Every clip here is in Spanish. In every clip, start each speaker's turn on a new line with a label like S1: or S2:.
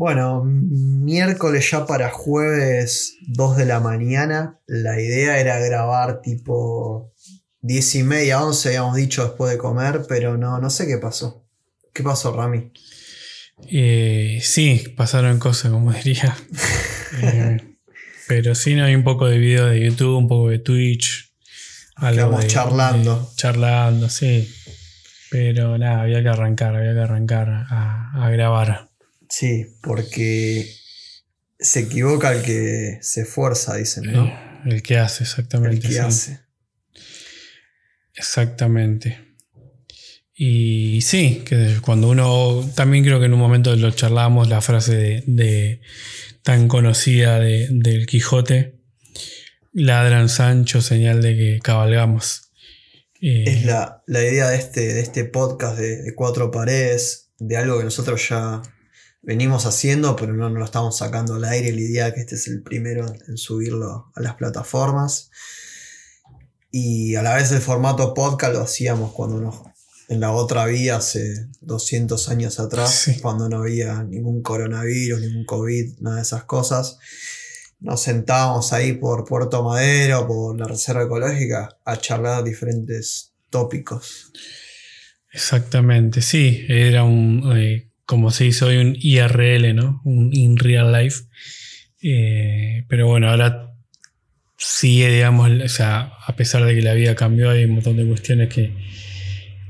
S1: Bueno, miércoles ya para jueves 2 de la mañana. La idea era grabar tipo 10 y media, 11, habíamos dicho después de comer, pero no, no sé qué pasó. ¿Qué pasó, Rami?
S2: Eh, sí, pasaron cosas, como diría. Eh, pero sí, no hay un poco de video de YouTube, un poco de Twitch.
S1: Algo charlando.
S2: charlando, sí. Pero nada, había que arrancar, había que arrancar a, grabar.
S1: Sí, porque se equivoca el que se esfuerza, dicen, ¿no?
S2: El que hace, exactamente.
S1: El que hace.
S2: Exactamente. Y sí, que cuando uno, también creo que en un momento lo charlamos, la frase de, tan conocida de, del Quijote, ladran Sancho, señal de que cabalgamos.
S1: Eh, es la, idea de este, de este podcast de, cuatro paredes, de algo que nosotros ya venimos haciendo, pero no, lo estamos sacando al aire. La idea que este es el primero en subirlo a las plataformas. Y a la vez el formato podcast lo hacíamos cuando nos, en la otra vía hace 200 años atrás, cuando no había ningún coronavirus, ningún COVID, nada de esas cosas. Nos sentábamos ahí por Puerto Madero, por la Reserva Ecológica, a charlar diferentes tópicos.
S2: Exactamente, sí, era un, eh, como se dice hoy, un IRL, ¿no? Un in real life. Eh, pero bueno, ahora sigue, digamos, o sea, a pesar de que la vida cambió, hay un montón de cuestiones que,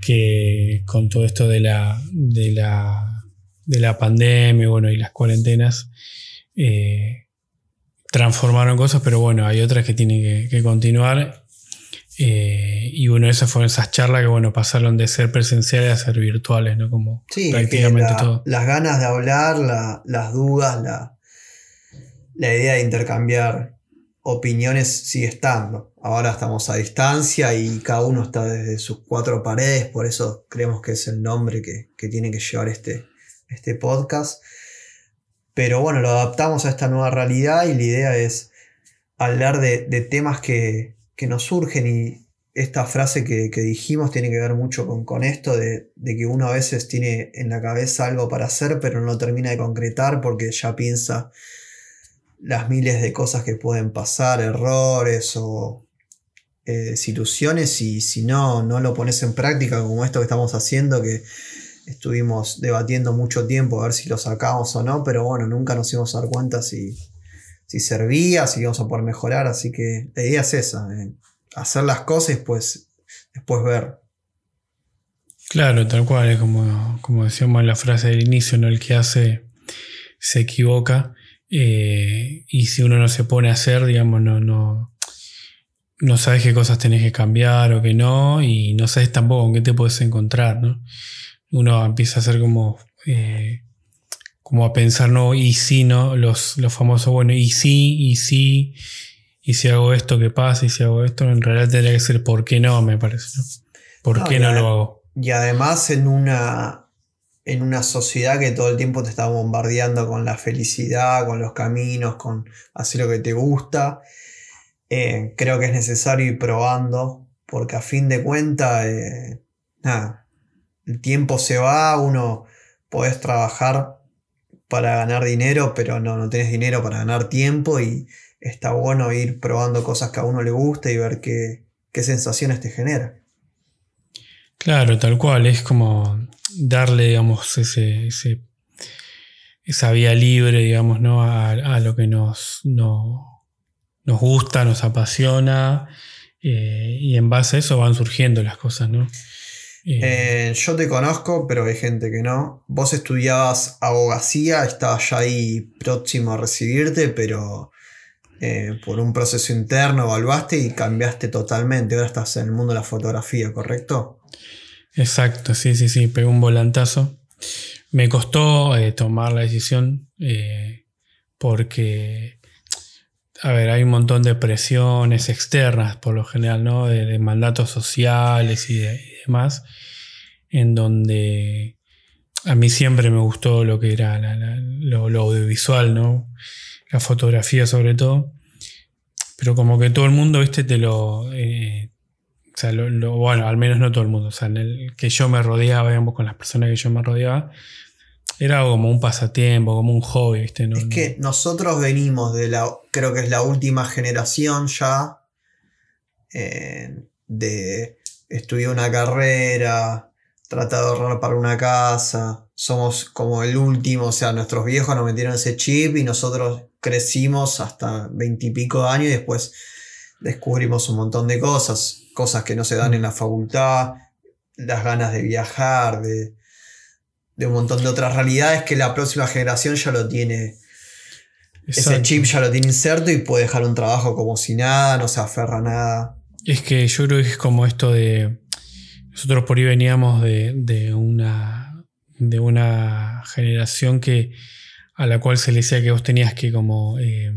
S2: que con todo esto de la, de la, de la pandemia bueno, y las cuarentenas, eh, transformaron cosas, pero bueno, hay otras que tienen que, continuar. Eh, y bueno, esas fueron esas charlas que bueno, pasaron de ser presenciales a ser virtuales, ¿no? Como
S1: prácticamente todo. Las ganas de hablar, las dudas, la, la idea de intercambiar opiniones sigue estando. Ahora estamos a distancia y cada uno está desde sus cuatro paredes, por eso creemos que es el nombre que, tiene que llevar este, este podcast. Pero bueno, lo adaptamos a esta nueva realidad y la idea es hablar de, temas que, nos surgen y esta frase que, dijimos tiene que ver mucho con, con esto de, de, que uno a veces tiene en la cabeza algo para hacer pero no termina de concretar porque ya piensa las miles de cosas que pueden pasar, errores o eh, y si no, no lo pones en práctica como esto que estamos haciendo que estuvimos debatiendo mucho tiempo a ver si lo sacamos o no, pero bueno, nunca nos íbamos a dar cuenta si, si servía, si íbamos a poder mejorar, así que la idea es esa, eh, hacer las cosas y pues, después ver.
S2: Claro, tal cual, como, como decíamos en la frase del inicio, ¿no? el que hace se equivoca eh, y si uno no se pone a hacer, digamos, no, no, no sabes qué cosas tenés que cambiar o qué no, y no sabes tampoco con qué te puedes encontrar, ¿no? uno empieza a hacer como, eh, como a pensar, no, y si no, los, los famosos, bueno, y sí, y sí, y si hago esto, ¿qué pasa? Y si hago esto, en realidad tendría que ser, ¿por qué no? Me parece, ¿no? ¿Por qué no lo hago?
S1: Y además en una, en una sociedad que todo el tiempo te está bombardeando con la felicidad, con los caminos, con hacer lo que te gusta, eh, creo que es necesario ir probando, porque a fin de cuentas, eh, nada, el tiempo se va, uno podés trabajar para ganar dinero, pero no, no tenés dinero para ganar tiempo y está bueno ir probando cosas que a uno le gusta y ver qué, sensaciones te genera.
S2: Claro, tal cual, es como darle, digamos, ese, esa vía libre, digamos, ¿no? a, lo que nos, nos gusta, nos apasiona, eh, y en base a eso van surgiendo las cosas, ¿no?
S1: Eh, yo te conozco, pero hay gente que no. Vos estudiabas abogacía, estabas ya ahí próximo a recibirte, pero eh, por un proceso interno evaluaste y cambiaste totalmente. Ahora estás en el mundo de la fotografía, ¿correcto?
S2: Exacto, sí, sí, sí, pegó un volantazo. Me costó eh, tomar la decisión porque a ver, hay un montón de presiones externas por lo general, ¿no? De, mandatos sociales y, demás, en donde a mí siempre me gustó lo que era lo, audiovisual, ¿no? La fotografía sobre todo. Pero como que todo el mundo, viste, te lo... Eh, o sea, lo, bueno, al menos no todo el mundo. O sea, en el que yo me rodeaba, digamos, con las personas que yo me rodeaba, era como un pasatiempo, como un hobby, ¿viste?
S1: es que nosotros venimos de la, creo que es la última generación ya, eh, de estudiar una carrera, tratar de ahorrar para una casa, somos como el último, o sea, nuestros viejos nos metieron ese chip y nosotros crecimos hasta veintipico años y después descubrimos un montón de cosas, cosas que no se dan en la facultad, las ganas de viajar, de, un montón de otras realidades que la próxima generación ya lo tiene. Ese chip ya lo tiene inserto y puede dejar un trabajo como si nada, no se aferra a nada.
S2: Es que yo creo que es como esto de. Nosotros por ahí veníamos de, una. de una generación que. a la cual se le decía que vos tenías que como. Eh,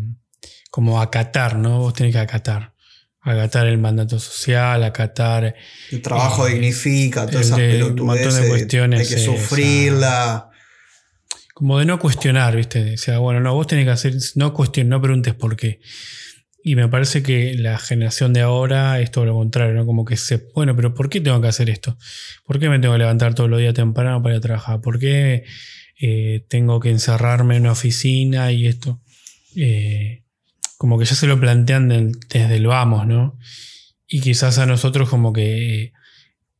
S2: como acatar, ¿no? Vos tenés que acatar acatar el mandato social, acatar...
S1: El trabajo eh, dignifica, todas esas
S2: Un montón de cuestiones.
S1: Hay que sufrirla.
S2: como de no cuestionar, ¿viste? O sea, bueno, no, vos tenés que hacer, no cuestiones, no preguntes por qué. Y me parece que la generación de ahora es todo lo contrario, ¿no? Como que se, bueno, pero ¿por qué tengo que hacer esto? ¿Por qué me tengo que levantar todos los días temprano para ir a trabajar? ¿Por qué eh, tengo que encerrarme en una oficina y esto? Eh, como que ya se lo plantean desde el vamos, ¿no? Y quizás a nosotros como que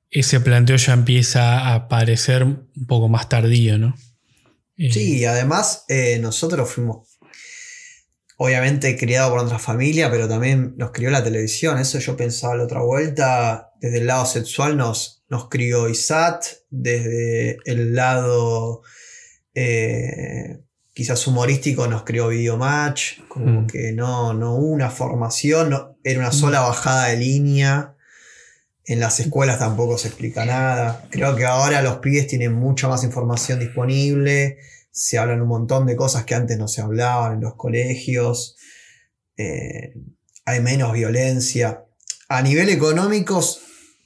S2: ese planteo ya empieza a aparecer un poco más tardío, ¿no?
S1: Eh, sí, y además eh, nosotros fuimos obviamente criados por nuestra familia, pero también nos crió la televisión. Eso yo pensaba la otra vuelta. Desde el lado sexual nos, nos crió ISAT, desde el lado eh, quizás humorístico nos creó Videomatch, como mm. que no, no hubo una formación, era una sola mm. bajada de línea. En las escuelas tampoco se explica nada. Creo que ahora los pibes tienen mucha más información disponible. Se hablan un montón de cosas que antes no se hablaban en los colegios. Eh, hay menos violencia. A nivel económico,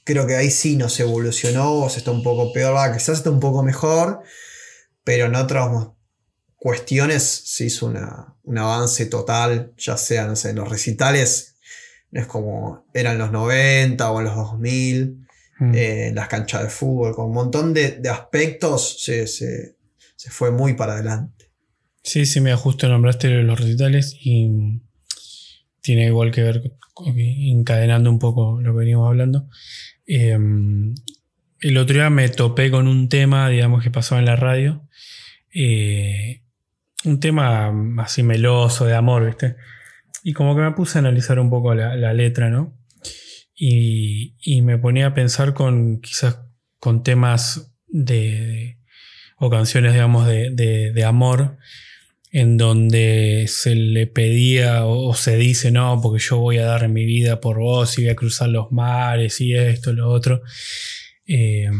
S1: creo que ahí sí nos evolucionó, se está un poco peor, quizás está un poco mejor, pero en otros cuestiones se hizo un avance total, ya sea, no sé, en los recitales, es como eran los 90 o en los 2000, mm. eh, en las canchas de fútbol, con un montón de, aspectos se, fue muy para adelante.
S2: Sí, sí, me justo nombraste los recitales y tiene igual que ver, encadenando un poco lo que veníamos hablando. Em, el otro día me topé con un tema, digamos, que pasaba en la radio. Eh, un tema así meloso de amor, ¿viste? Y como que me puse a analizar un poco la, letra, ¿no? Y, me ponía a pensar con quizás con temas de, o canciones, digamos, de, amor, en donde se le pedía o, se dice, no, porque yo voy a dar mi vida por vos y voy a cruzar los mares y esto, lo otro. Eh,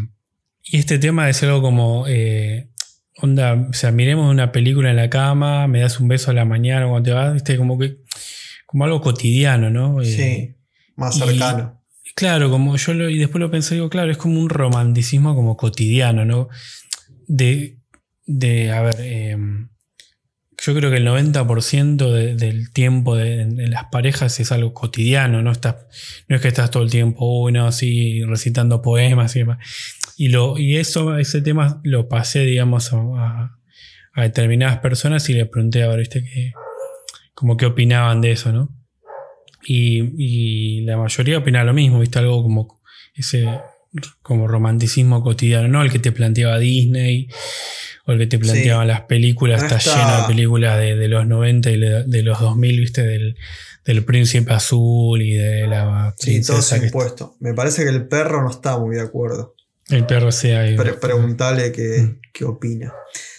S2: y este tema es algo como, eh, onda, o sea, miremos una película en la cama, me das un beso a la mañana cuando te vas, viste, como que, como algo cotidiano, ¿no?
S1: Sí, eh, más cercano.
S2: claro, como yo lo, y después lo pensé, digo, claro, es como un romanticismo como cotidiano, ¿no? De, de a ver, em, yo creo que el 90% del tiempo de, las parejas es algo cotidiano, no, estás, no es que estás todo el tiempo, uno así recitando poemas y demás. Y, lo, y eso, ese tema lo pasé, digamos, a, determinadas personas y les pregunté a ver, ¿viste? Que, como qué opinaban de eso, ¿no? Y, la mayoría opina lo mismo, ¿viste? Algo como ese como romanticismo cotidiano, ¿no? El que te planteaba Disney o el que te planteaban las películas, está, lleno de películas de, los 90 y de los 2000, ¿viste? Del, del príncipe azul y de la.
S1: Sí, todo impuesto. Me parece que el perro no está muy de acuerdo.
S2: El perro sea ahí.
S1: preguntarle mm. qué, opina.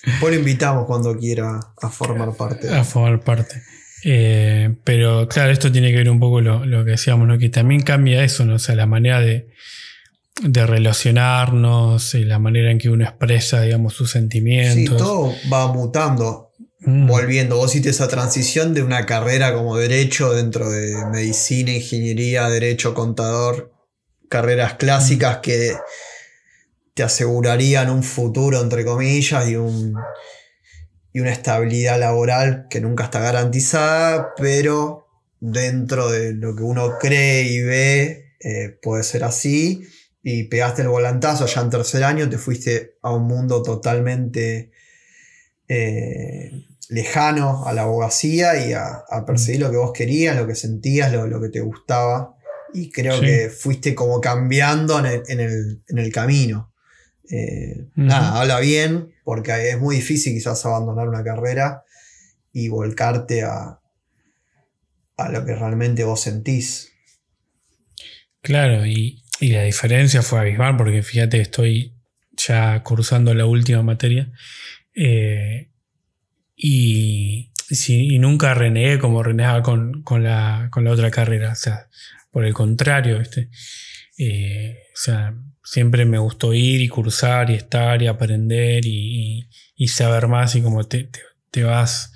S1: Después lo invitamos cuando quiera a formar parte.
S2: A formar parte. Eh, pero claro, esto tiene que ver un poco lo, lo que decíamos, ¿no? Que también cambia eso, ¿no? O sea, la manera de, de relacionarnos, y la manera en que uno expresa, digamos, sus sentimientos. Sí,
S1: todo va mutando. Mm. Volviendo, vos hiciste esa transición de una carrera como derecho dentro de medicina, ingeniería, derecho, contador, carreras clásicas mm. que te asegurarían un futuro, entre comillas, y, un, y una estabilidad laboral que nunca está garantizada, pero dentro de lo que uno cree y ve, eh, puede ser así. Y pegaste el volantazo ya en tercer año, te fuiste a un mundo totalmente eh, lejano a la abogacía y a, perseguir lo que vos querías, lo que sentías, lo, que te gustaba. Y creo que fuiste como cambiando en el, camino. Eh, nada, habla bien, porque es muy difícil quizás abandonar una carrera y volcarte a, a lo que realmente vos sentís.
S2: Claro, y, la diferencia fue abismal, porque fíjate, estoy ya cursando la última materia. Eh, y, nunca renegué como renegaba con, la, otra carrera. O sea, por el contrario, eh, o sea, siempre me gustó ir y cursar y estar y aprender y, saber más y como te, vas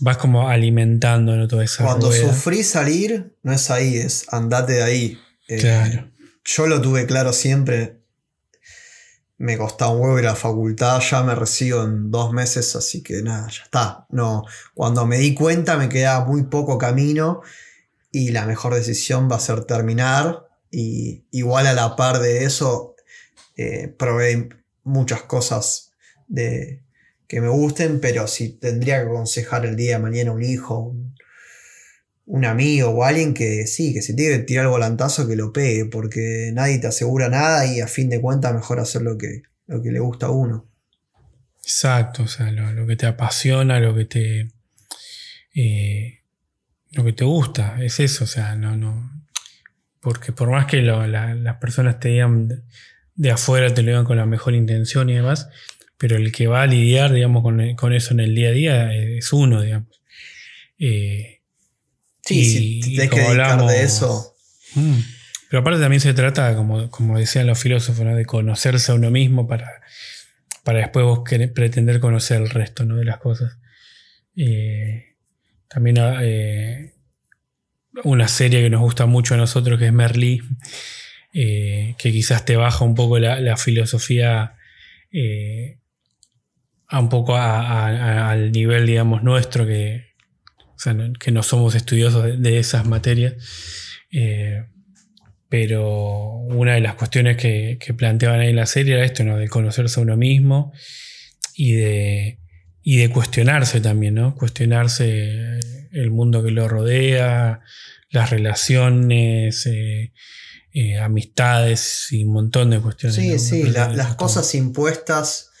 S2: vas como alimentando ¿no? toda esa
S1: Cuando sufrí salir, no es ahí, es andate de ahí. Eh, yo lo tuve claro siempre. Me costaba un huevo ir a la facultad, ya me recibo en dos meses, así que nada, ya está. No, cuando me di cuenta me quedaba muy poco camino y la mejor decisión va a ser terminar. Y igual a la par de eso, eh, probé muchas cosas de, que me gusten, pero si tendría que aconsejar el día de mañana un hijo, un amigo o alguien que sí, que se tiene que tirar el volantazo que lo pegue, porque nadie te asegura nada y a fin de cuentas mejor hacer lo que, lo que le gusta a uno.
S2: Exacto, o sea, lo, que te apasiona, lo que te. Eh, lo que te gusta, es eso, o sea, no, no. Porque por más que las personas te digan de, afuera, te lo digan con la mejor intención y demás, pero el que va a lidiar, digamos, con, con eso en el día a día es uno, digamos. Eh,
S1: Sí, si te que dedicar de eso.
S2: Mm. pero aparte también se trata, como, como decían los filósofos, de conocerse a uno mismo para, para después vos pretender conocer el resto de las cosas. Eh, también eh, una serie que nos gusta mucho a nosotros, que es Merlí, eh, que quizás te baja un poco la, filosofía a un poco al nivel, digamos, nuestro, que, que no somos estudiosos de, esas materias. Eh, pero una de las cuestiones que, planteaban ahí en la serie era esto, ¿no? De conocerse a uno mismo y de, de cuestionarse también, ¿no? Cuestionarse el mundo que lo rodea, las relaciones, eh, eh, amistades y un montón de cuestiones.
S1: Sí, sí, las cosas impuestas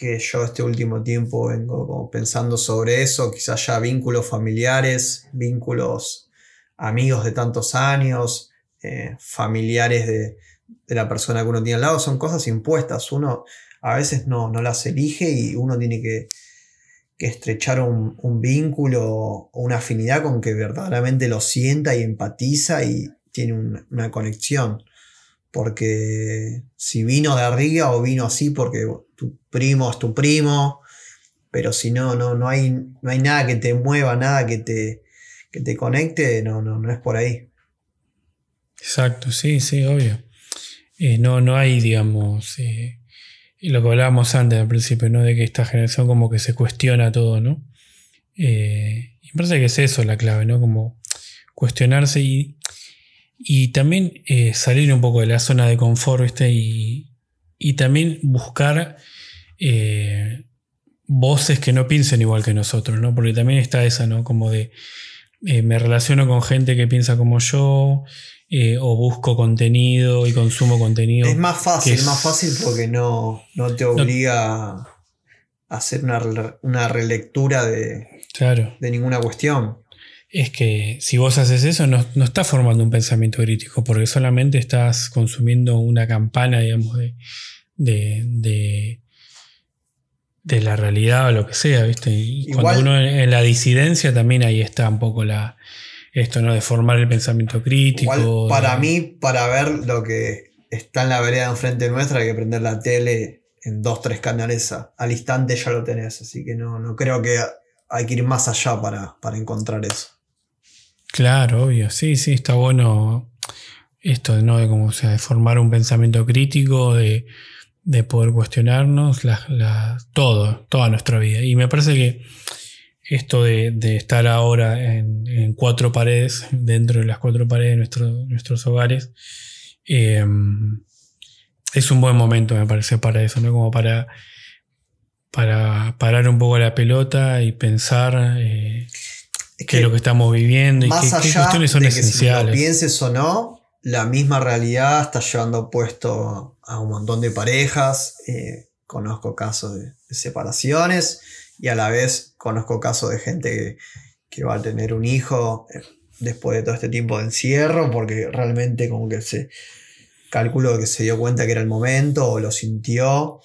S1: que yo este último tiempo vengo pensando sobre eso, quizás ya vínculos familiares, vínculos amigos de tantos años, eh, familiares de, la persona que uno tiene al lado, son cosas impuestas, uno a veces no, no las elige y uno tiene que, estrechar un, vínculo o una afinidad con que verdaderamente lo sienta y empatiza y tiene una conexión porque si vino de arriba o vino así porque tu primo es tu primo, pero si no, no, no, hay, no hay nada que te mueva, nada que te, te conecte, no, no, no es por ahí.
S2: Exacto, sí, sí, obvio. Eh, no, no hay, digamos, eh, lo que hablábamos antes al principio, ¿no? De que esta generación como que se cuestiona todo, ¿no? Eh, y me parece que es eso la clave, ¿no? Como cuestionarse y y también eh, salir un poco de la zona de confort, Y, también buscar eh, voces que no piensen igual que nosotros, ¿no? Porque también está esa, ¿no? Como de eh, me relaciono con gente que piensa como yo, o busco contenido y consumo contenido.
S1: Es más fácil, es más fácil porque no, no te obliga a hacer una, relectura de,
S2: claro.
S1: de ninguna cuestión
S2: es que si vos haces eso no, estás formando un pensamiento crítico, porque solamente estás consumiendo una campana, digamos, de, de, de, la realidad o lo que sea, ¿viste? Y cuando uno en la disidencia también ahí está un poco la esto, ¿no? De formar el pensamiento crítico.
S1: para mí, para ver lo que está en la vereda enfrente nuestra, hay que prender la tele en dos, tres canales al instante ya lo tenés. Así que no, no creo que hay que ir más allá para, para encontrar eso.
S2: Claro, obvio. Sí, sí, está bueno esto ¿no? de, como, sea, de formar un pensamiento crítico, de, poder cuestionarnos todo, toda nuestra vida. Y me parece que esto de, estar ahora en, cuatro paredes, dentro de las cuatro paredes de nuestros hogares, em, es un buen momento, me parece, para eso, ¿no? Como para para parar un poco la pelota y pensar eh, es lo que estamos viviendo y qué, qué cuestiones son
S1: de
S2: esenciales.
S1: Que si lo pienses o no, la misma realidad está llevando puesto a un montón de parejas. Eh, conozco casos de, separaciones y a la vez conozco casos de gente que, va a tener un hijo eh, después de todo este tiempo de encierro porque realmente como que se calculo que se dio cuenta que era el momento o lo sintió.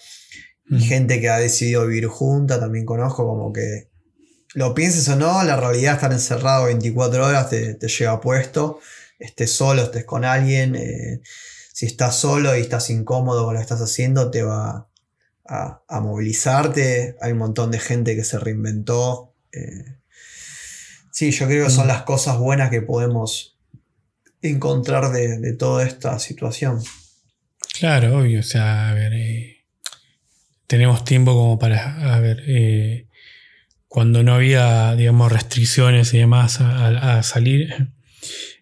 S1: Y gente que ha decidido vivir junta, también conozco como que lo pienses o no, la realidad estar encerrado 24 horas te, te lleva puesto estés solo, estés con alguien, eh, si estás solo y estás incómodo con lo que estás haciendo, te va a, movilizarte. Hay un montón de gente que se reinventó. Eh. sí, yo creo que son mm. las cosas buenas que podemos encontrar de, toda esta situación.
S2: Claro, obvio. O sea, a ver, eh, tenemos tiempo como para, a ver, cuando no había, digamos, restricciones y demás a salir,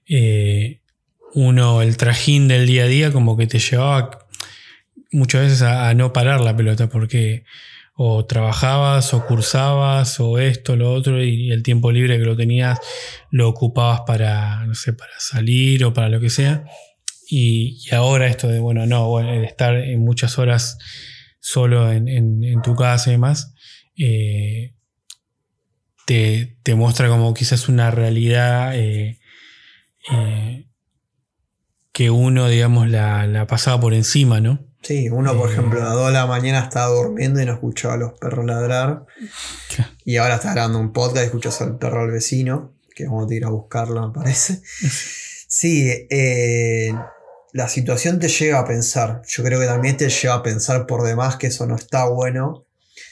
S2: eh, uno, el trajín del día a día, como que te llevaba muchas veces a, no parar la pelota, porque o trabajabas o cursabas o esto, lo otro, y el tiempo libre que lo tenías lo ocupabas para, no sé, para salir o para lo que sea. Y, ahora esto de, bueno, no, de estar en muchas horas solo en, tu casa y demás, eh, te, muestra como quizás una realidad eh, eh, que uno, digamos, la, la, pasaba por encima, ¿no?
S1: Sí, uno, por eh, ejemplo, a las 2 de la mañana estaba durmiendo y no escuchaba a los perros ladrar. Y ahora está grabando un podcast y escuchas al perro al vecino, que vamos a ir a buscarlo, me parece. Sí, eh, la situación te lleva a pensar. Yo creo que también te lleva a pensar por demás que eso no está bueno.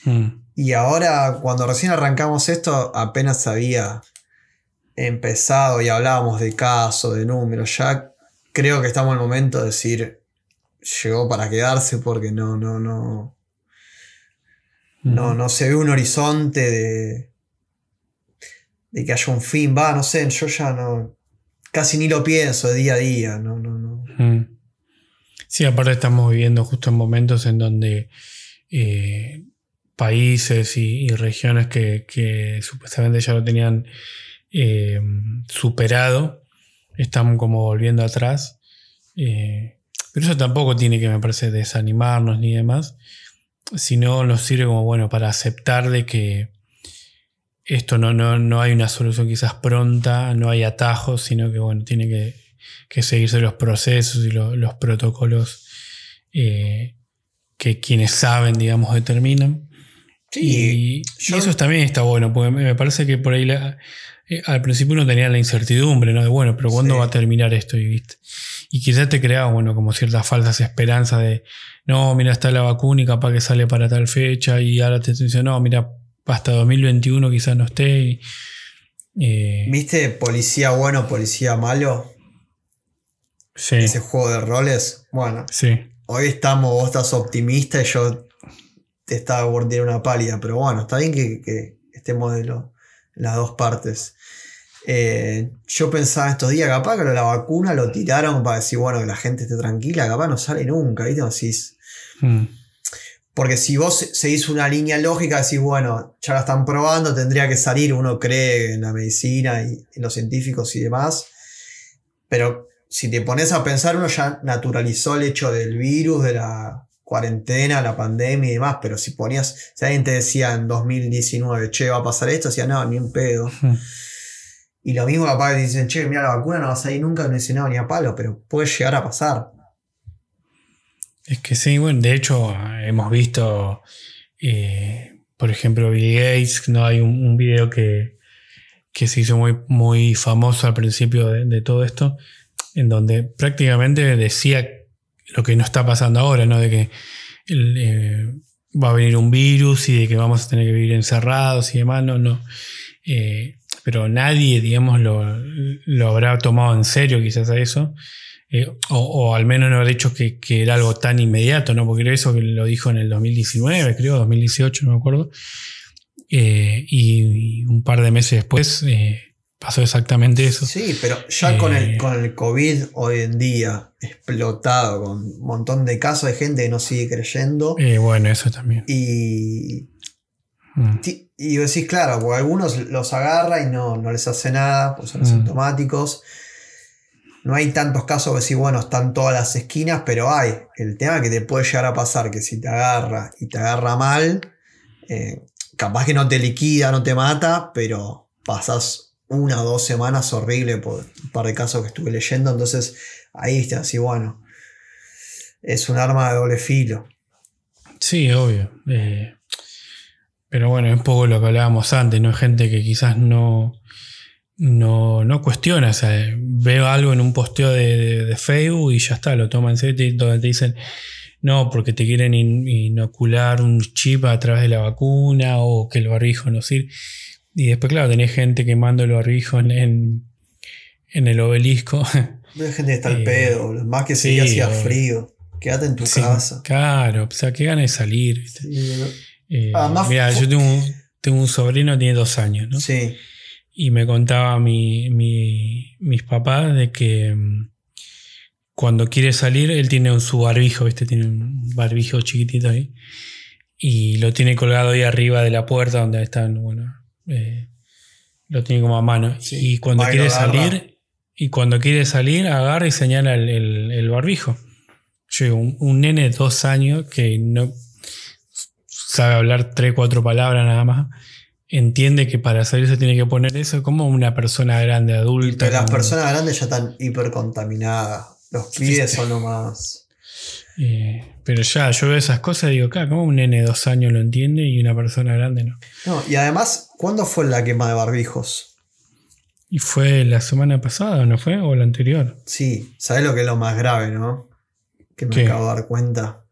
S1: Mm. Y ahora, cuando recién arrancamos esto, apenas sabía empezado y hablábamos de casos, de números, ya creo que estamos en el momento de decir, llegó para quedarse porque no, no, no. No, no se ve un horizonte de, de que haya un fin. Va, no sé, yo ya no. Casi ni lo pienso de día a día. No, no, no.
S2: Sí, aparte estamos viviendo justo en momentos en donde eh, países y, regiones que, que, supuestamente ya lo tenían eh, superado, estamos como volviendo atrás. Eh, pero eso tampoco tiene que, me parece, desanimarnos ni demás, sino nos sirve como, bueno, para aceptar de que esto no, no, hay una solución quizás pronta, no hay atajos, sino que, bueno, tiene que, seguirse los procesos y los protocolos eh, que quienes saben, digamos, determinan. Y, eso también está bueno, porque me parece que por ahí la, eh, al principio uno tenía la incertidumbre, ¿no? De bueno, pero ¿cuándo va a terminar esto? Y, y quizás te creaba, bueno, como ciertas falsas esperanzas de, no, mira, está la vacuna y capaz que sale para tal fecha y ahora te dicen, no, mira, hasta 2021 quizás no esté.
S1: Eh, ¿Viste policía bueno, policía malo? Sí. Ese juego de roles. Bueno. Sí. Hoy estamos, vos estás optimista y yo estaba por una pálida, pero bueno, está bien que, que estemos de las dos partes. Eh, yo pensaba estos días, capaz que la vacuna lo tiraron para decir, bueno, que la gente esté tranquila, capaz no sale nunca, ¿viste? Hmm. Porque si vos seguís una línea lógica, decís, bueno, ya la están probando, tendría que salir, uno cree en la medicina y en los científicos y demás, pero si te pones a pensar, uno ya naturalizó el hecho del virus, de la cuarentena, la pandemia y demás, pero si ponías, si alguien te decía en 2019, che, va a pasar esto, decía, no, ni un pedo. Y lo mismo capaz que dicen, che, mira, la vacuna no va a salir nunca, no dice no, ni a palo, pero puede llegar a pasar.
S2: Es que sí, bueno, de hecho hemos visto, eh, por ejemplo, Bill Gates, no hay un, video que, se hizo muy, muy famoso al principio de, todo esto, en donde prácticamente decía lo que no está pasando ahora, ¿no? De que eh, va a venir un virus y de que vamos a tener que vivir encerrados y demás, no, no. Eh, pero nadie, digamos, lo, habrá tomado en serio quizás a eso. Eh, o, al menos no habrá dicho que, era algo tan inmediato, ¿no? Porque eso que lo dijo en el 2019, creo, 2018, no me acuerdo. Y, un par de meses después pasó exactamente eso.
S1: Sí, pero ya con, el, con el COVID hoy en día explotado, con un montón de casos de gente que no sigue creyendo.
S2: bueno, eso también.
S1: Y
S2: Mm.
S1: Y decís, claro, porque algunos los agarra y no, no les hace nada, pues son
S2: Mm.
S1: asintomáticos. No hay tantos casos que decís, bueno, están todas las esquinas, pero hay. El tema que te puede llegar a pasar, que si te agarra y te agarra mal, eh, capaz que no te liquida, no te mata, pero pasas una o dos semanas horrible por un par de casos que estuve leyendo. Entonces ahí está, así bueno. Es un arma de doble filo.
S2: Sí, obvio. Eh, pero bueno, es un poco lo que hablábamos antes, ¿no? Gente que quizás no, no, no cuestiona. O sea, veo algo en un posteo de, de- Facebook y ya está, lo toman en serio donde te dicen, no, porque te quieren in- inocular un chip a través de la vacuna o que el barbijo no sirve. Y después, claro, tenés gente quemando el barbijo en, en, en el obelisco.
S1: Hay gente que está al
S2: Eh,
S1: pedo, más que si
S2: sí,
S1: hacía frío. Quédate en tu
S2: Sí,
S1: casa.
S2: Claro, o sea, qué ganas de salir. Eh,
S1: Además,
S2: mira, yo tengo un, tengo un sobrino, tiene dos años, ¿no?
S1: sí.
S2: Y me contaba mi, mi- mis papás de que mm, cuando quiere salir, él tiene un, su barbijo, ¿viste? Tiene un barbijo chiquitito ahí. Y lo tiene colgado ahí arriba de la puerta donde están, bueno, eh, lo tiene como a mano.
S1: Sí,
S2: y cuando quiere salir, y cuando quiere salir, agarra y señala el, el- el barbijo. Yo un, un nene de dos años que no sabe hablar tres, cuatro palabras nada más, entiende que para salir se tiene que poner eso como una persona grande, adulta.
S1: Pero las personas grandes ya están hipercontaminadas. Los pibes son lo más.
S2: eh, pero ya, yo veo esas cosas y digo, claro, como un nene de dos años lo entiende y una persona grande no?
S1: No, y además, ¿cuándo fue la quema de barbijos?
S2: Y fue la semana pasada, ¿no fue? O la anterior.
S1: Sí, ¿sabes lo que es lo más grave, no? Que me
S2: ¿Qué?
S1: acabo de dar cuenta.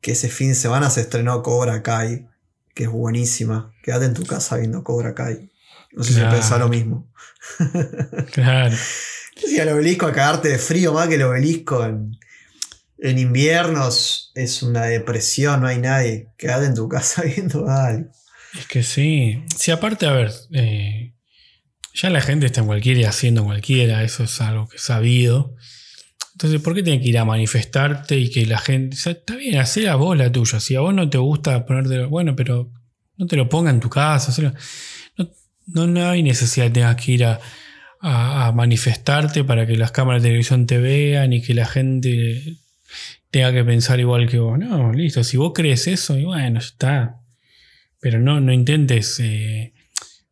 S1: Que ese fin de semana se estrenó Cobra Kai, que es buenísima. Quédate en tu casa viendo Cobra Kai. No sé
S2: Claro.
S1: si pensás lo mismo.
S2: Claro.
S1: Sí, al obelisco a cagarte de frío, más que el obelisco en, en inviernos es una depresión, no hay nadie. Quédate en tu casa viendo algo.
S2: Es que sí. Sí, aparte, a ver, eh, ya la gente está en cualquiera haciendo cualquiera, eso es algo que es sabido. Entonces, ¿por qué tiene que ir a manifestarte y que la gente... está bien, hacer a vos la tuya. Si a vos no te gusta ponerte... Bueno, pero no te lo ponga en tu casa. No, no, hay necesidad de tengas que ir a, a- a manifestarte para que las cámaras de televisión te vean y que la gente tenga que pensar igual que vos. No, listo. Si vos crees eso, y bueno, ya está. Pero no, no intentes eh,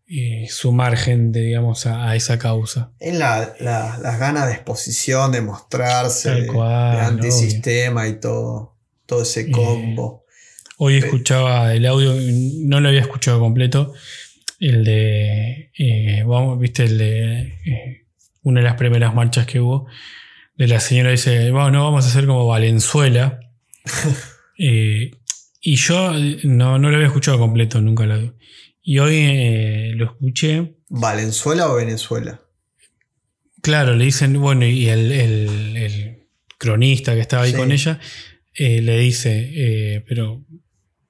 S2: eh, sumar gente, digamos, a, a esa causa.
S1: Es la- la- las ganas de exposición, de mostrarse,
S2: cual,
S1: de antisistema y todo, todo ese
S2: Eh,
S1: combo.
S2: Hoy escuchaba el audio, no lo había escuchado completo, el de, vamos, viste, el de una de las primeras marchas que hubo, de la señora dice, bueno, no vamos a hacer como Valenzuela. Eh, y yo eh, no, no lo había escuchado completo, nunca lo Y hoy eh, lo escuché.
S1: ¿Valenzuela o Venezuela?
S2: Claro, le dicen, bueno, y el, el- el cronista que estaba ahí
S1: Sí.
S2: con ella eh, le dice, eh, pero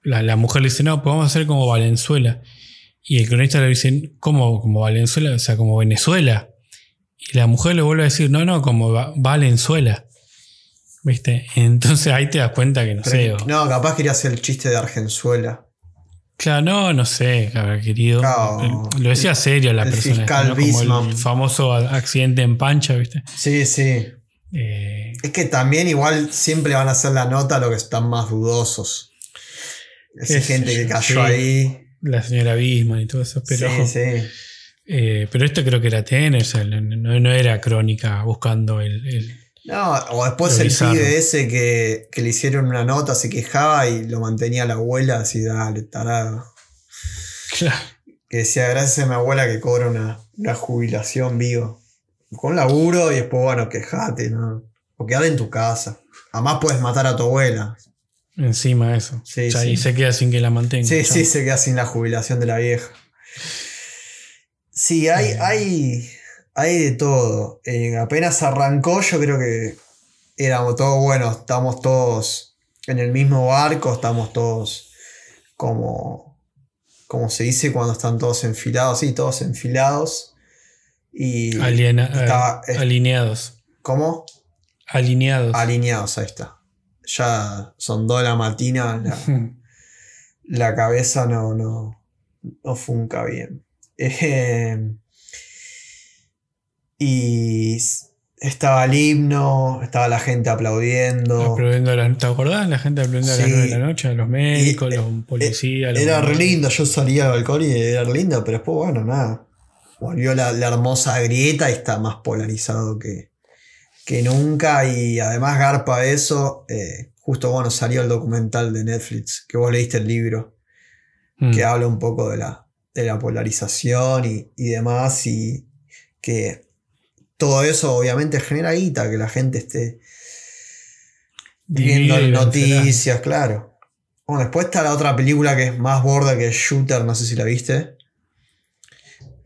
S2: la, la mujer le dice, no, pues vamos a hacer como Valenzuela. Y el cronista le dice, ¿cómo como Valenzuela? O sea, como Venezuela. Y la mujer le vuelve a decir, no, no, como Va- Valenzuela. ¿Viste? Entonces ahí te das cuenta que no sé. O-
S1: no, capaz quería hacer el chiste de Argenzuela.
S2: Claro, no, no sé, querido.
S1: Claro.
S2: Lo decía serio la
S1: El
S2: persona.
S1: fiscal
S2: ¿no? Como el famoso accidente en pancha, ¿viste?
S1: Sí, sí.
S2: Eh,
S1: Es que también igual siempre van a hacer la nota a los que están más dudosos. Esa gente que cayó
S2: sí.
S1: ahí.
S2: la señora Bisman y todo eso, pero,
S1: sí, sí.
S2: eh, pero esto creo que era TN, o sea, no, no- no era crónica buscando el, el-
S1: No, o después
S2: Lo
S1: el
S2: bizarro.
S1: pibe ese que, que le hicieron una nota, se quejaba y lo mantenía la abuela así, dale, tarado.
S2: Claro,
S1: Que decía, gracias a mi abuela que cobra una, una jubilación vivo. Con laburo y después, bueno, quejate, ¿no? O quedate en tu casa. Además puedes matar a tu abuela.
S2: encima eso.
S1: Sí,
S2: O sea,
S1: sí.
S2: Y se queda sin que la mantenga.
S1: Sí, sí, se queda sin la jubilación de la vieja. Sí, hay,
S2: Eh.
S1: hay, hay de todo. Apenas arrancó, yo creo que éramos todos buenos, estamos todos en el mismo barco, estamos todos como, como se dice cuando están todos enfilados, sí, todos enfilados. Y
S2: Aliena-
S1: estaba-
S2: eh, alineados.
S1: ¿cómo?
S2: Alineados.
S1: Alineados, ahí está. Ya son dos de la mañana, la, la cabeza no, no, no funca bien. Eh, y estaba el himno, estaba la gente aplaudiendo.
S2: aplaudiendo ¿Te acordás? La gente aplaudiendo a las 9 de la noche, a los médicos, los policías.
S1: Era re lindo, yo salía al balcón y era lindo, pero después, bueno, nada. Volvió la, hermosa grieta y está más polarizado que, que nunca. Y además, Garpa, eso, eh, justo bueno, salió el documental de Netflix, que vos leíste el libro, mm. que habla un poco de la, de la polarización y, y demás. Y que todo eso obviamente genera guita, que la gente esté viendo noticias, claro. Bueno, después está la otra película que es más borda que Shooter, no sé si la viste.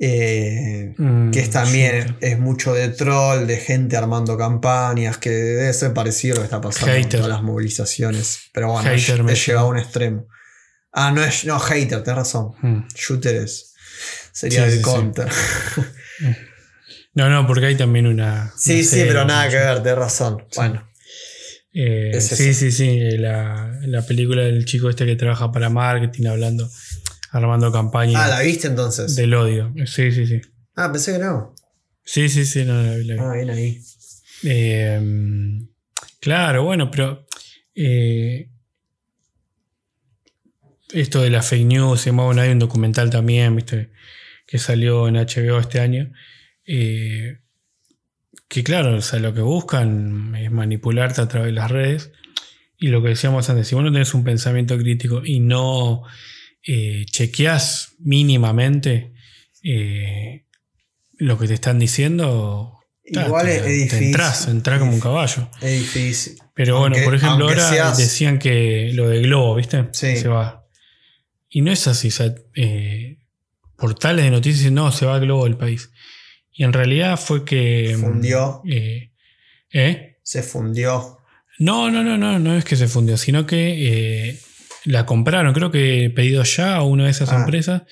S1: Eh, mm, que es también es mucho de troll, de gente armando campañas, que debe ser parecido a lo que está pasando con todas las movilizaciones. Pero bueno, es, llevado a un extremo. Ah, no es no, hater, tenés razón. Mm. Shooter es. Sería el counter.
S2: No, no, porque hay también una.
S1: Sí, sí, pero nada que ver, de razón. Bueno.
S2: Eh, sí, sí, sí. La, la, película del chico este que trabaja para marketing hablando, armando campañas.
S1: Ah, ¿la viste entonces?
S2: Del odio. Sí, sí, sí.
S1: Ah, pensé que no.
S2: Sí, sí, sí, no la vi.
S1: Ah, bien ahí.
S2: Em, claro, bueno, pero. Eh, esto de la fake news, bueno, hay un documental también, viste, que salió en HBO este año eh, que claro, o sea, lo que buscan es manipularte a través de las redes. Y lo que decíamos antes, si vos no tenés un pensamiento crítico y no eh, chequeás mínimamente eh, lo que te están diciendo,
S1: Igual es, difícil.
S2: Entrás, entrás como un caballo.
S1: Es difícil.
S2: Pero bueno, por ejemplo, ahora decían que lo de Globo, ¿viste? Se va. Y no es así. portales de noticias no, se va Globo del país. Y en realidad fue que.
S1: Fundió.
S2: Eh, ¿eh?
S1: Se fundió.
S2: No, no, no, no, no es que se fundió, sino que eh, la compraron. Creo que pedido ya a una de esas ah. empresas.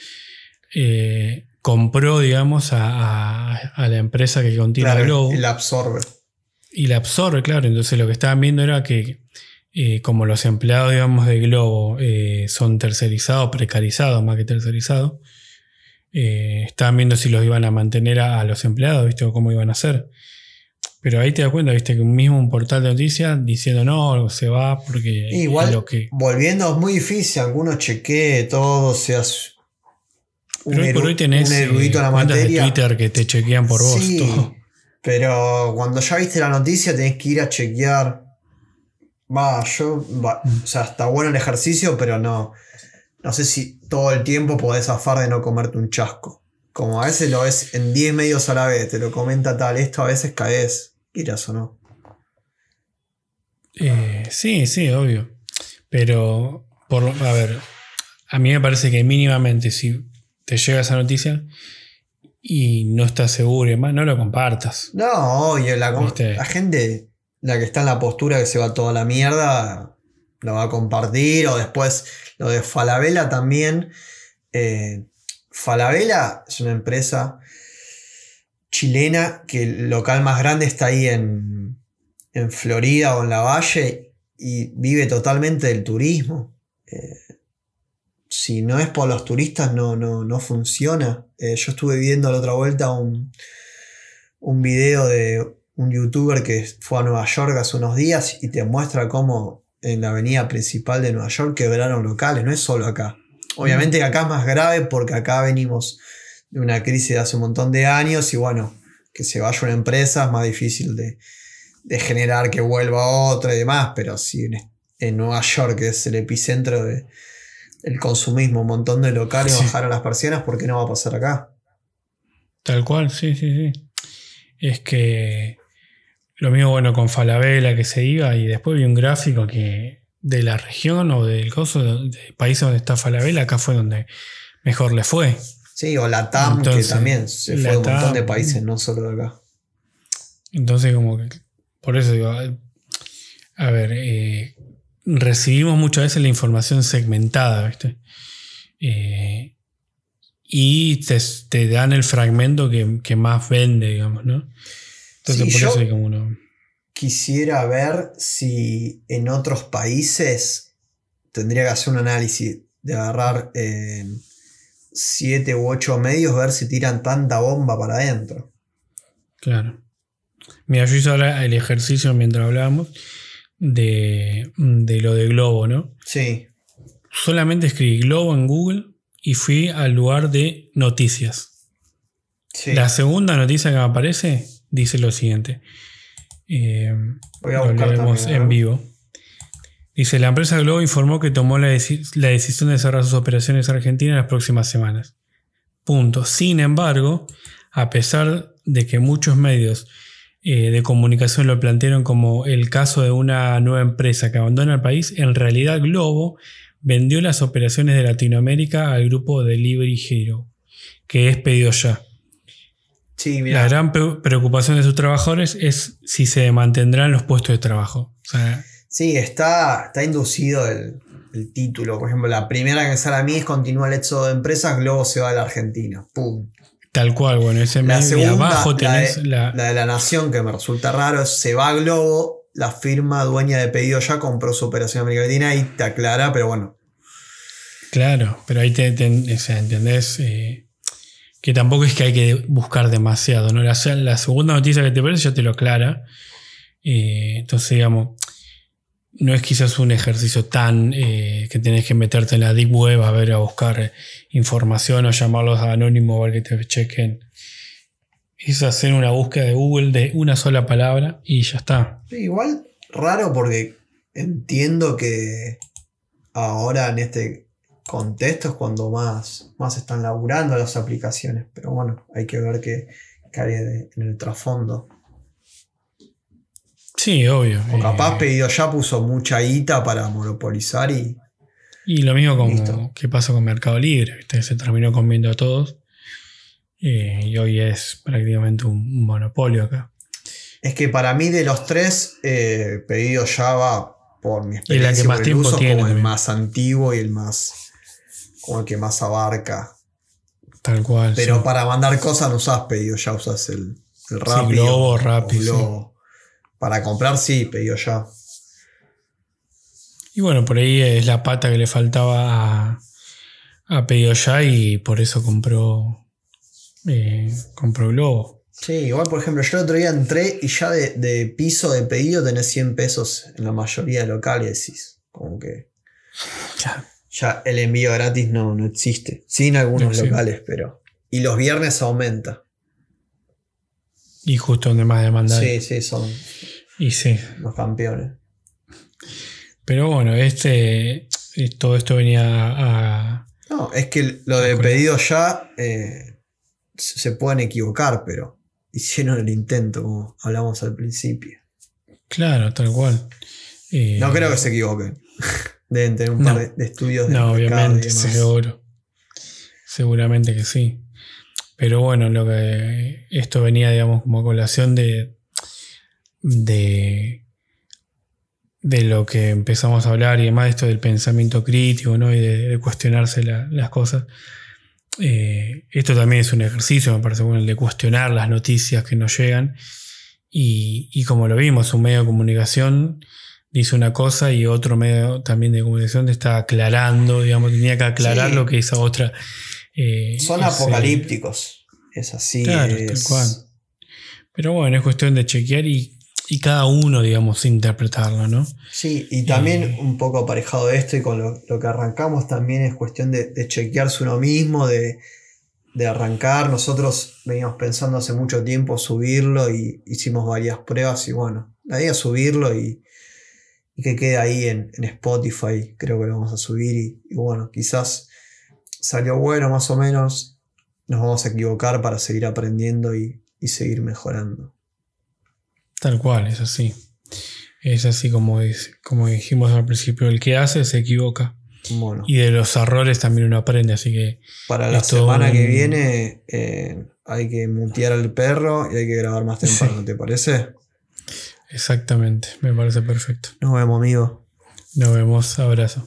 S2: Eh, compró, digamos, a, la empresa que contiene
S1: claro,
S2: Globo.
S1: Y la absorbe.
S2: Y la absorbe, claro. Entonces lo que estaban viendo era que como los empleados, digamos, de Globo son tercerizados, precarizados más que tercerizados, eh, estaban viendo si los iban a mantener a, los empleados, ¿viste? O cómo iban a hacer. Pero ahí te das cuenta, viste, que mismo un portal de noticias diciendo no, se va porque
S1: Igual, lo que. Volviendo es muy difícil, algunos chequee todo, seas
S2: un, pero hoy por hoy tenés, erudito en la materia. de Twitter que te chequean por vos. Todo.
S1: Pero cuando ya viste la noticia tenés que ir a chequear. Va, yo. Va, mm. o sea, está bueno el ejercicio, pero no no sé si todo el tiempo podés zafar de no comerte un chasco. Como a veces lo ves en 10 medios a la vez, te lo comenta tal, esto a veces caes, quieras o no.
S2: Eh, sí, sí, obvio. Pero, por, a ver, a mí me parece que mínimamente si te llega esa noticia y no estás seguro y demás, no lo compartas.
S1: No, oye, la, la gente, la que está en la postura que se va toda la mierda, lo va a compartir o después lo de Falabella también. Eh, Falabella es una empresa chilena que el local más grande está ahí en, en Florida o en la Valle y vive totalmente del turismo. Eh, si no es por los turistas no, no, no funciona. Eh, yo estuve viendo la otra vuelta un, un video de un youtuber que fue a Nueva York hace unos días y te muestra cómo en la avenida principal de Nueva York quebraron locales, no es solo acá. Obviamente que acá es más grave porque acá venimos de una crisis de hace un montón de años y bueno, que se vaya una empresa es más difícil de, generar que vuelva otra y demás, pero si en, Nueva York, que es el epicentro del consumismo, un montón de locales bajaron las persianas, ¿por qué no va a pasar acá?
S2: Tal cual, sí, sí, sí. Es que lo mismo, bueno, con Falabella que se iba y después vi un gráfico que de la región o del coso, del país donde está Falabella, acá fue donde mejor le fue.
S1: Sí, o la TAM, que también se fue a un montón de países, no solo de acá.
S2: Entonces, como que, por eso digo, a ver, eh, recibimos muchas veces la información segmentada, ¿viste? Eh, y te, dan el fragmento que, que más vende, digamos, ¿no?
S1: Quisiera ver si en otros países tendría que hacer un análisis de agarrar siete u ocho medios, ver si tiran tanta bomba para adentro.
S2: Claro. Mira, yo hice ahora el ejercicio mientras hablábamos de, de lo de Globo, ¿no?
S1: Sí.
S2: Solamente escribí Globo en Google y fui al lugar de noticias. Sí. La segunda noticia que me aparece dice lo siguiente. Eh, Voy a lo en vivo. Dice, la empresa Globo informó que tomó la, decisión de cerrar sus operaciones en Argentina en las próximas semanas. Punto. Sin embargo, a pesar de que muchos medios eh, de comunicación lo plantearon como el caso de una nueva empresa que abandona el país, en realidad Globo vendió las operaciones de Latinoamérica al grupo Delivery Hero, que es pedido ya. La gran preocupación de sus trabajadores es si se mantendrán los puestos de trabajo.
S1: sí, está, está inducido el, título. Por ejemplo, la primera que sale a mí es continúa el éxodo de empresas, Globo se va a la Argentina. ¡Pum!
S2: Tal cual, bueno, ese la abajo tenés
S1: la de, la... Nación, que me resulta raro, es se va a Globo, la firma dueña de pedido ya compró su operación América Latina y te aclara, pero bueno.
S2: Claro, pero ahí te, entendés eh, que tampoco es que hay que buscar demasiado, ¿no? La, la segunda noticia que te parece ya te lo aclara. Eh, entonces, digamos, no es quizás un ejercicio tan eh, que tenés que meterte en la deep web a ver, a buscar información o llamarlos a anónimo a ver que te chequen es hacer una búsqueda de Google de una sola palabra y ya está.
S1: igual raro porque entiendo que ahora en este contexto es cuando más, más están laburando las aplicaciones, pero bueno, hay que ver qué, hay en el trasfondo.
S2: Sí, obvio.
S1: O capaz eh, pedido ya puso mucha guita para monopolizar y.
S2: Y lo mismo con que pasó con Mercado Libre, se terminó comiendo a todos. Eh, y hoy es prácticamente un, monopolio acá.
S1: Es que para mí de los tres, eh, pedido Java, por mi experiencia, más como el más antiguo y el más, como el que más abarca.
S2: Tal cual.
S1: Pero para mandar cosas no usas pedido ya, usas el, el rápido.
S2: globo, rápido.
S1: Para comprar sí, pedido ya.
S2: Y bueno, por ahí es la pata que le faltaba a, a pedido ya y por eso compró eh, compró Globo.
S1: Sí, igual por ejemplo, yo el otro día entré y ya de, piso de pedido tenés 100 pesos en la mayoría de locales. Decís, como que. Ya. el envío gratis no, no existe. Sí, en algunos locales, pero. Y los viernes aumenta.
S2: Y justo donde más demanda.
S1: Sí, sí, son.
S2: Y sí.
S1: Los campeones.
S2: Pero bueno, este. Eh, todo esto venía a.
S1: No, es que lo de pedido ya. Eh, se pueden equivocar, pero hicieron el intento, como hablamos al principio.
S2: Claro, tal cual.
S1: no creo que se equivoquen. Deben tener un par de, estudios
S2: de No, obviamente, seguro. Seguramente que sí. Pero bueno, lo que esto venía, digamos, como colación de, de, de lo que empezamos a hablar y además esto del pensamiento crítico, ¿no? Y de, cuestionarse las cosas. Eh, esto también es un ejercicio, me parece bueno, el de cuestionar las noticias que nos llegan. Y, como lo vimos, un medio de comunicación dice una cosa y otro medio también de comunicación te está aclarando, digamos, tenía que aclarar lo que esa otra.
S1: Eh, Son apocalípticos, es así. Claro,
S2: Pero bueno, es cuestión de chequear y y cada uno, digamos, interpretarlo, ¿no?
S1: Sí, y también eh, un poco aparejado de esto y con lo, que arrancamos también es cuestión de, chequearse uno mismo, de, arrancar. Nosotros veníamos pensando hace mucho tiempo subirlo y hicimos varias pruebas y bueno, la idea es subirlo y, que quede ahí en, Spotify, creo que lo vamos a subir y, bueno, quizás salió bueno más o menos, nos vamos a equivocar para seguir aprendiendo y seguir mejorando.
S2: Tal cual, es así. Es así como, como dijimos al principio, el que hace se equivoca. Y de los errores también uno aprende, así que...
S1: Para la semana que viene eh, hay que mutear al perro y hay que grabar más temprano, ¿te parece?
S2: Exactamente, me parece perfecto.
S1: Nos vemos, amigo.
S2: Nos vemos, abrazo.